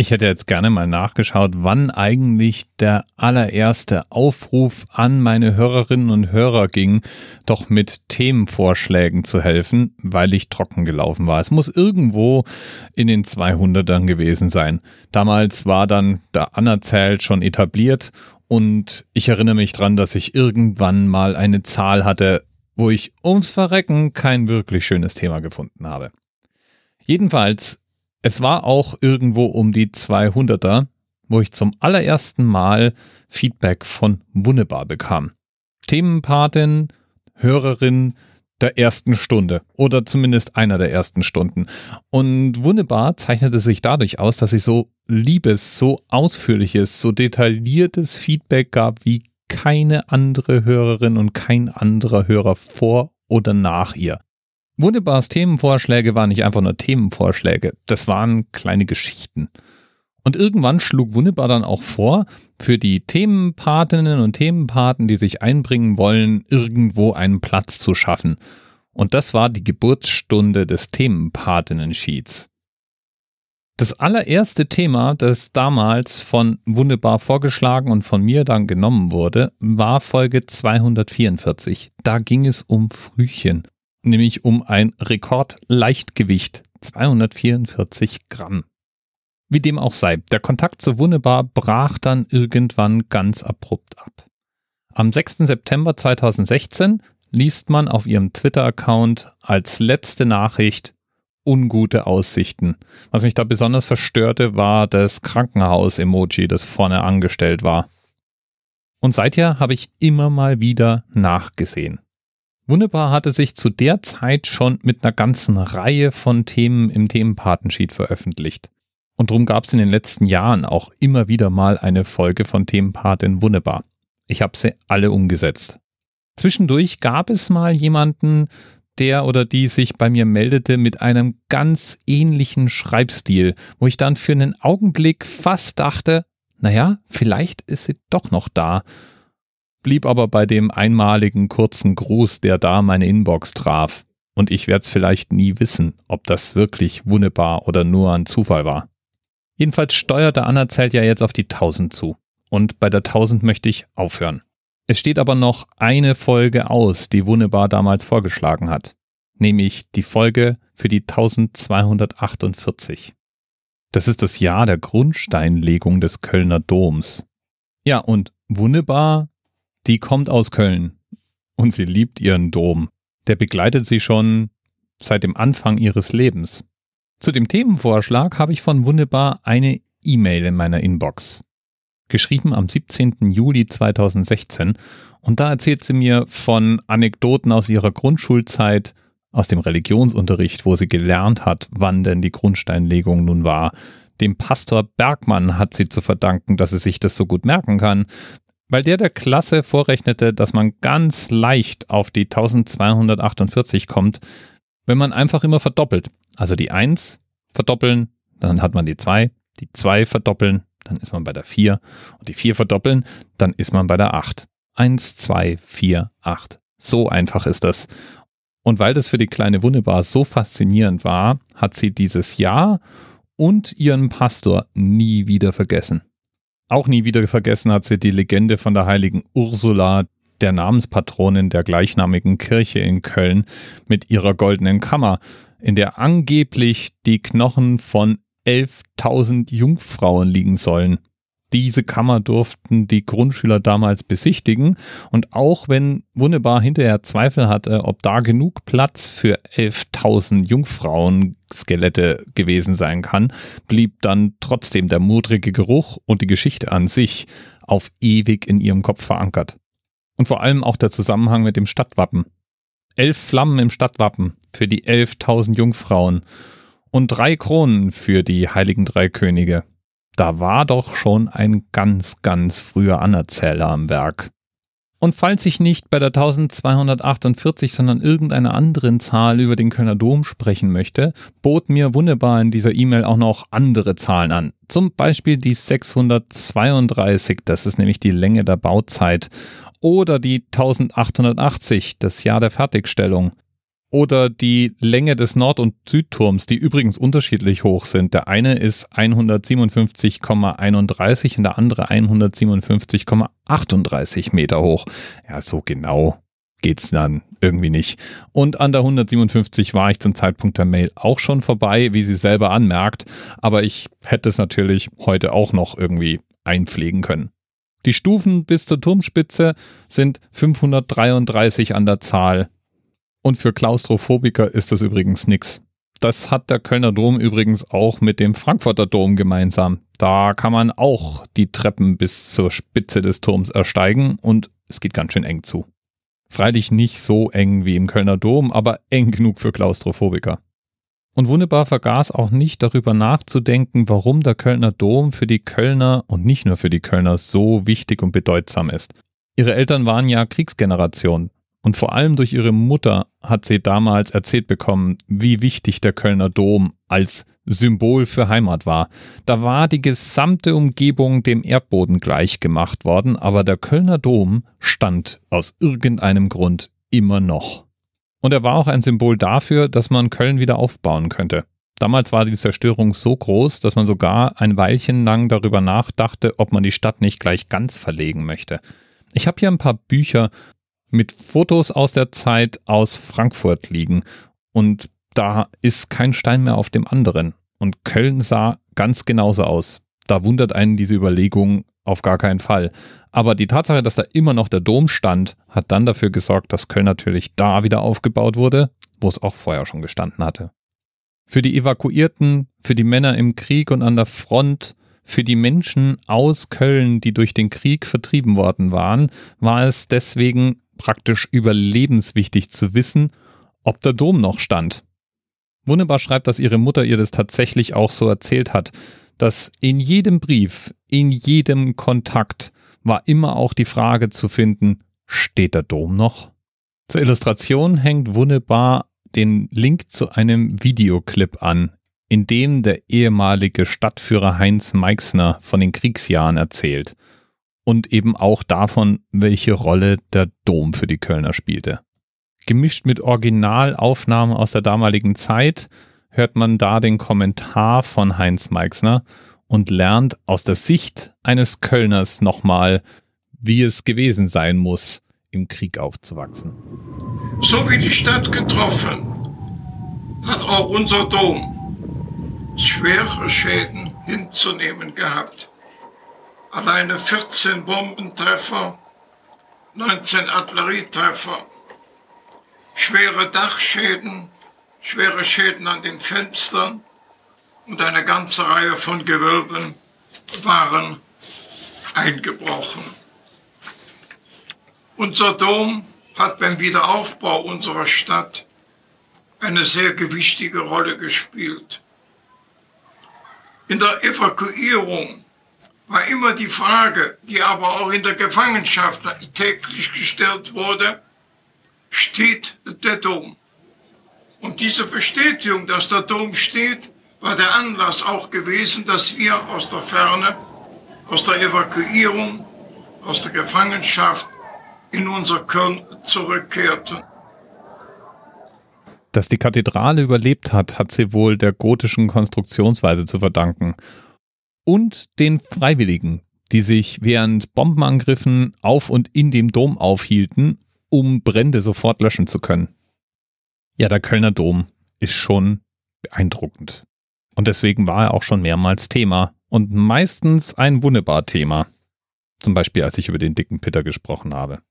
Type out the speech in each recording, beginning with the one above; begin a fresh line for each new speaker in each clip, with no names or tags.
Ich hätte jetzt gerne mal nachgeschaut, wann eigentlich der allererste Aufruf an meine Hörerinnen und Hörer ging, doch mit Themenvorschlägen zu helfen, weil ich trocken gelaufen war. Es muss irgendwo in den 200ern gewesen sein. Damals war dann der Anerzählt schon etabliert und ich erinnere mich dran, dass ich irgendwann mal eine Zahl hatte, wo ich ums Verrecken kein wirklich schönes Thema gefunden habe. Jedenfalls es war auch irgendwo um die 200er, wo ich zum allerersten Mal Feedback von Wunnebar bekam. Themenpatin, Hörerin der ersten Stunde oder zumindest einer der ersten Stunden. Und Wunnebar zeichnete sich dadurch aus, dass sie so liebes, so ausführliches, so detailliertes Feedback gab wie keine andere Hörerin und kein anderer Hörer vor oder nach ihr. Wunderbars Themenvorschläge waren nicht einfach nur Themenvorschläge, das waren kleine Geschichten. Und irgendwann schlug Wunderbar dann auch vor, für die Themenpatinnen und Themenpaten, die sich einbringen wollen, irgendwo einen Platz zu schaffen. Und das war die Geburtsstunde des Themenpatinnen-Sheets. Das allererste Thema, das damals von Wunderbar vorgeschlagen und von mir dann genommen wurde, war Folge 244. Da ging es um Frühchen nämlich um ein Rekordleichtgewicht, 244 Gramm. Wie dem auch sei, der Kontakt zu Wunnebar brach dann irgendwann ganz abrupt ab. Am 6. September 2016 liest man auf ihrem Twitter-Account als letzte Nachricht ungute Aussichten. Was mich da besonders verstörte, war das Krankenhaus-Emoji, das vorne angestellt war. Und seither habe ich immer mal wieder nachgesehen. Wunderbar hatte sich zu der Zeit schon mit einer ganzen Reihe von Themen im Themenpatensheet veröffentlicht. Und darum gab es in den letzten Jahren auch immer wieder mal eine Folge von Themenpatin Wunderbar. Ich habe sie alle umgesetzt. Zwischendurch gab es mal jemanden, der oder die sich bei mir meldete mit einem ganz ähnlichen Schreibstil, wo ich dann für einen Augenblick fast dachte, naja, vielleicht ist sie doch noch da blieb aber bei dem einmaligen kurzen Gruß, der da meine Inbox traf. Und ich werde es vielleicht nie wissen, ob das wirklich wunderbar oder nur ein Zufall war. Jedenfalls steuerte Anna Zelt ja jetzt auf die 1000 zu. Und bei der 1000 möchte ich aufhören. Es steht aber noch eine Folge aus, die Wunderbar damals vorgeschlagen hat. Nämlich die Folge für die 1248. Das ist das Jahr der Grundsteinlegung des Kölner Doms. Ja, und Wunderbar die kommt aus Köln und sie liebt ihren Dom. Der begleitet sie schon seit dem Anfang ihres Lebens. Zu dem Themenvorschlag habe ich von Wunderbar eine E-Mail in meiner Inbox. Geschrieben am 17. Juli 2016 und da erzählt sie mir von Anekdoten aus ihrer Grundschulzeit, aus dem Religionsunterricht, wo sie gelernt hat, wann denn die Grundsteinlegung nun war. Dem Pastor Bergmann hat sie zu verdanken, dass sie sich das so gut merken kann weil der der Klasse vorrechnete, dass man ganz leicht auf die 1248 kommt, wenn man einfach immer verdoppelt. Also die 1 verdoppeln, dann hat man die 2, die 2 verdoppeln, dann ist man bei der 4 und die 4 verdoppeln, dann ist man bei der 8. 1, 2, 4, 8. So einfach ist das. Und weil das für die kleine Wunderbar so faszinierend war, hat sie dieses Jahr und ihren Pastor nie wieder vergessen. Auch nie wieder vergessen hat sie die Legende von der heiligen Ursula, der Namenspatronin der gleichnamigen Kirche in Köln, mit ihrer goldenen Kammer, in der angeblich die Knochen von 11.000 Jungfrauen liegen sollen. Diese Kammer durften die Grundschüler damals besichtigen und auch wenn Wunderbar hinterher Zweifel hatte, ob da genug Platz für 11.000 Jungfrauenskelette gewesen sein kann, blieb dann trotzdem der modrige Geruch und die Geschichte an sich auf ewig in ihrem Kopf verankert. Und vor allem auch der Zusammenhang mit dem Stadtwappen. Elf Flammen im Stadtwappen für die 11.000 Jungfrauen und drei Kronen für die heiligen drei Könige da war doch schon ein ganz, ganz früher Anerzähler am Werk. Und falls ich nicht bei der 1248, sondern irgendeiner anderen Zahl über den Kölner Dom sprechen möchte, bot mir wunderbar in dieser E-Mail auch noch andere Zahlen an. Zum Beispiel die 632, das ist nämlich die Länge der Bauzeit, oder die 1880, das Jahr der Fertigstellung. Oder die Länge des Nord- und Südturms, die übrigens unterschiedlich hoch sind. Der eine ist 157,31 und der andere 157,38 Meter hoch. Ja, so genau geht's dann irgendwie nicht. Und an der 157 war ich zum Zeitpunkt der Mail auch schon vorbei, wie sie selber anmerkt, aber ich hätte es natürlich heute auch noch irgendwie einpflegen können. Die Stufen bis zur Turmspitze sind 533 an der Zahl. Und für Klaustrophobiker ist das übrigens nix. Das hat der Kölner Dom übrigens auch mit dem Frankfurter Dom gemeinsam. Da kann man auch die Treppen bis zur Spitze des Turms ersteigen und es geht ganz schön eng zu. Freilich nicht so eng wie im Kölner Dom, aber eng genug für Klaustrophobiker. Und wunderbar vergaß auch nicht darüber nachzudenken, warum der Kölner Dom für die Kölner und nicht nur für die Kölner so wichtig und bedeutsam ist. Ihre Eltern waren ja Kriegsgeneration. Und vor allem durch ihre Mutter hat sie damals erzählt bekommen, wie wichtig der Kölner Dom als Symbol für Heimat war. Da war die gesamte Umgebung dem Erdboden gleichgemacht worden, aber der Kölner Dom stand aus irgendeinem Grund immer noch. Und er war auch ein Symbol dafür, dass man Köln wieder aufbauen könnte. Damals war die Zerstörung so groß, dass man sogar ein Weilchen lang darüber nachdachte, ob man die Stadt nicht gleich ganz verlegen möchte. Ich habe hier ein paar Bücher mit Fotos aus der Zeit aus Frankfurt liegen und da ist kein Stein mehr auf dem anderen. Und Köln sah ganz genauso aus. Da wundert einen diese Überlegung auf gar keinen Fall. Aber die Tatsache, dass da immer noch der Dom stand, hat dann dafür gesorgt, dass Köln natürlich da wieder aufgebaut wurde, wo es auch vorher schon gestanden hatte. Für die Evakuierten, für die Männer im Krieg und an der Front, für die Menschen aus Köln, die durch den Krieg vertrieben worden waren, war es deswegen praktisch überlebenswichtig zu wissen, ob der Dom noch stand. Wunderbar schreibt, dass ihre Mutter ihr das tatsächlich auch so erzählt hat, dass in jedem Brief, in jedem Kontakt war immer auch die Frage zu finden, steht der Dom noch? Zur Illustration hängt wunderbar den Link zu einem Videoclip an, in dem der ehemalige Stadtführer Heinz Meixner von den Kriegsjahren erzählt und eben auch davon, welche Rolle der Dom für die Kölner spielte. Gemischt mit Originalaufnahmen aus der damaligen Zeit hört man da den Kommentar von Heinz Meixner und lernt aus der Sicht eines Kölners nochmal, wie es gewesen sein muss, im Krieg aufzuwachsen.
So wie die Stadt getroffen, hat auch unser Dom schwere Schäden hinzunehmen gehabt. Alleine 14 Bombentreffer, 19 Artillerietreffer, schwere Dachschäden, schwere Schäden an den Fenstern und eine ganze Reihe von Gewölben waren eingebrochen. Unser Dom hat beim Wiederaufbau unserer Stadt eine sehr gewichtige Rolle gespielt. In der Evakuierung war immer die Frage, die aber auch in der Gefangenschaft täglich gestellt wurde, steht der Dom? Und diese Bestätigung, dass der Dom steht, war der Anlass auch gewesen, dass wir aus der Ferne, aus der Evakuierung, aus der Gefangenschaft in unser Köln zurückkehrten.
Dass die Kathedrale überlebt hat, hat sie wohl der gotischen Konstruktionsweise zu verdanken. Und den Freiwilligen, die sich während Bombenangriffen auf und in dem Dom aufhielten, um Brände sofort löschen zu können. Ja, der Kölner Dom ist schon beeindruckend. Und deswegen war er auch schon mehrmals Thema und meistens ein wunderbar Thema. Zum Beispiel, als ich über den dicken Pitter gesprochen habe.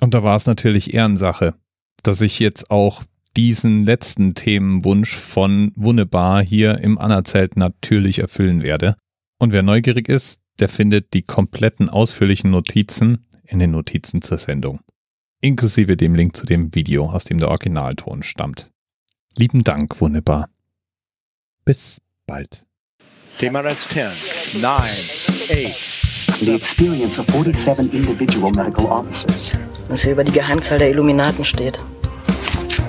Und da war es natürlich Ehrensache, dass ich jetzt auch diesen letzten Themenwunsch von Wunnebar hier im Anna-Zelt natürlich erfüllen werde. Und wer neugierig ist, der findet die kompletten ausführlichen Notizen in den Notizen zur Sendung inklusive dem Link zu dem Video, aus dem der Originalton stammt. Lieben Dank, wunderbar. Bis bald.
TMRS 10, 9, 8.
The experience of 47 individual medical officers.
Was hier über die Geheimzahl der Illuminaten steht.